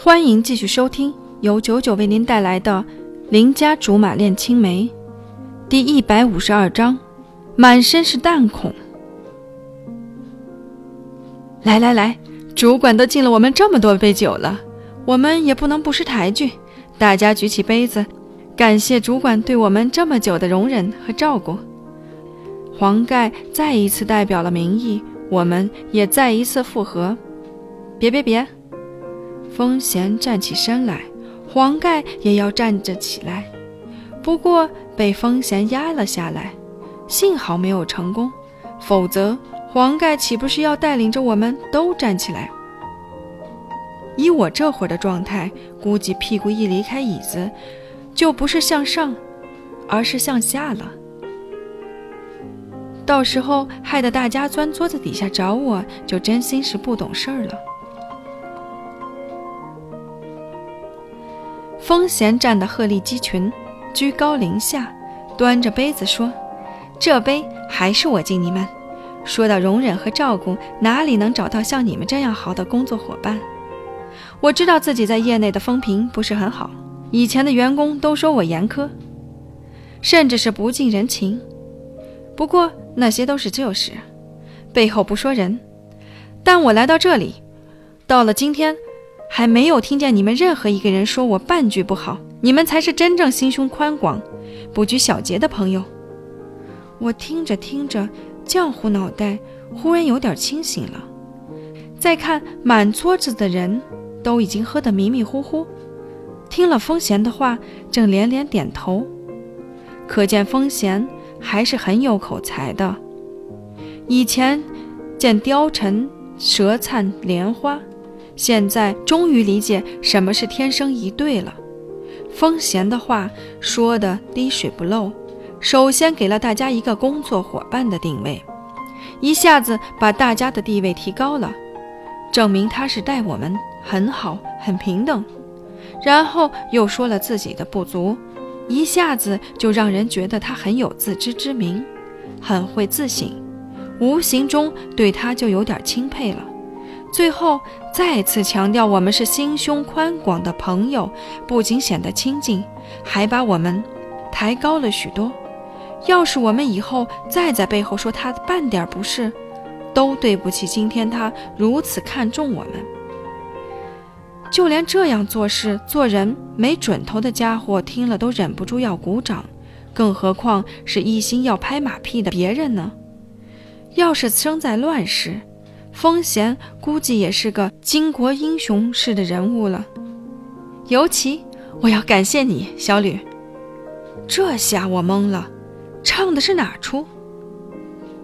欢迎继续收听由九九为您带来的《邻家竹马恋青梅》第一百五十二章，满身是弹孔。来来来，主管都敬了我们这么多杯酒了，我们也不能不识抬举。大家举起杯子，感谢主管对我们这么久的容忍和照顾。黄盖再一次代表了民意，我们也再一次附和。别别别！风贤站起身来，黄盖也要站着起来，不过被风贤压了下来。幸好没有成功，否则黄盖岂不是要带领着我们都站起来？以我这会儿的状态，估计屁股一离开椅子，就不是向上，而是向下了。到时候害得大家钻桌子底下找我，就真心是不懂事儿了。风贤站得鹤立鸡群，居高临下，端着杯子说：“这杯还是我敬你们。说到容忍和照顾，哪里能找到像你们这样好的工作伙伴？我知道自己在业内的风评不是很好，以前的员工都说我严苛，甚至是不近人情。不过那些都是旧事，背后不说人。但我来到这里，到了今天。”还没有听见你们任何一个人说我半句不好，你们才是真正心胸宽广、不拘小节的朋友。我听着听着，浆糊脑袋忽然有点清醒了。再看满桌子的人，都已经喝得迷迷糊糊，听了风贤的话，正连连点头，可见风贤还是很有口才的。以前见貂蝉舌灿莲花。现在终于理解什么是天生一对了。风贤的话说的滴水不漏，首先给了大家一个工作伙伴的定位，一下子把大家的地位提高了，证明他是待我们很好、很平等。然后又说了自己的不足，一下子就让人觉得他很有自知之明，很会自省，无形中对他就有点钦佩了。最后再次强调，我们是心胸宽广的朋友，不仅显得亲近，还把我们抬高了许多。要是我们以后再在背后说他半点不是，都对不起今天他如此看重我们。就连这样做事做人没准头的家伙听了都忍不住要鼓掌，更何况是一心要拍马屁的别人呢？要是生在乱世。风贤估计也是个巾帼英雄式的人物了，尤其我要感谢你，小吕。这下我懵了，唱的是哪出？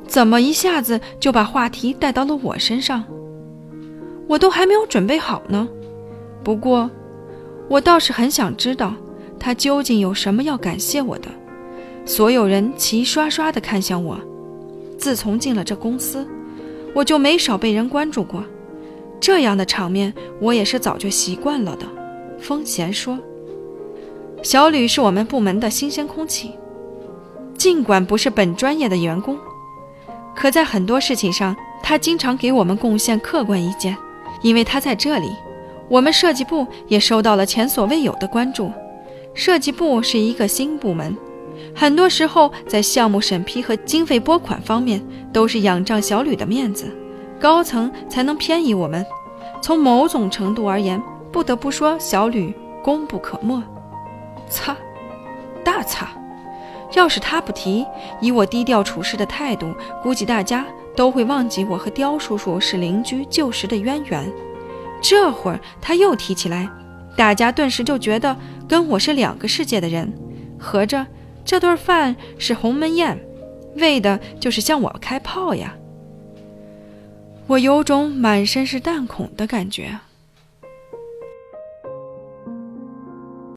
怎么一下子就把话题带到了我身上？我都还没有准备好呢。不过，我倒是很想知道他究竟有什么要感谢我的。所有人齐刷刷地看向我。自从进了这公司。我就没少被人关注过，这样的场面我也是早就习惯了的。风贤说：“小吕是我们部门的新鲜空气，尽管不是本专业的员工，可在很多事情上，他经常给我们贡献客观意见。因为他在这里，我们设计部也受到了前所未有的关注。设计部是一个新部门。”很多时候，在项目审批和经费拨款方面，都是仰仗小吕的面子，高层才能偏移我们。从某种程度而言，不得不说小吕功不可没。擦，大擦！要是他不提，以我低调处事的态度，估计大家都会忘记我和刁叔叔是邻居旧时的渊源。这会儿他又提起来，大家顿时就觉得跟我是两个世界的人，合着。这顿饭是鸿门宴，为的就是向我开炮呀！我有种满身是弹孔的感觉。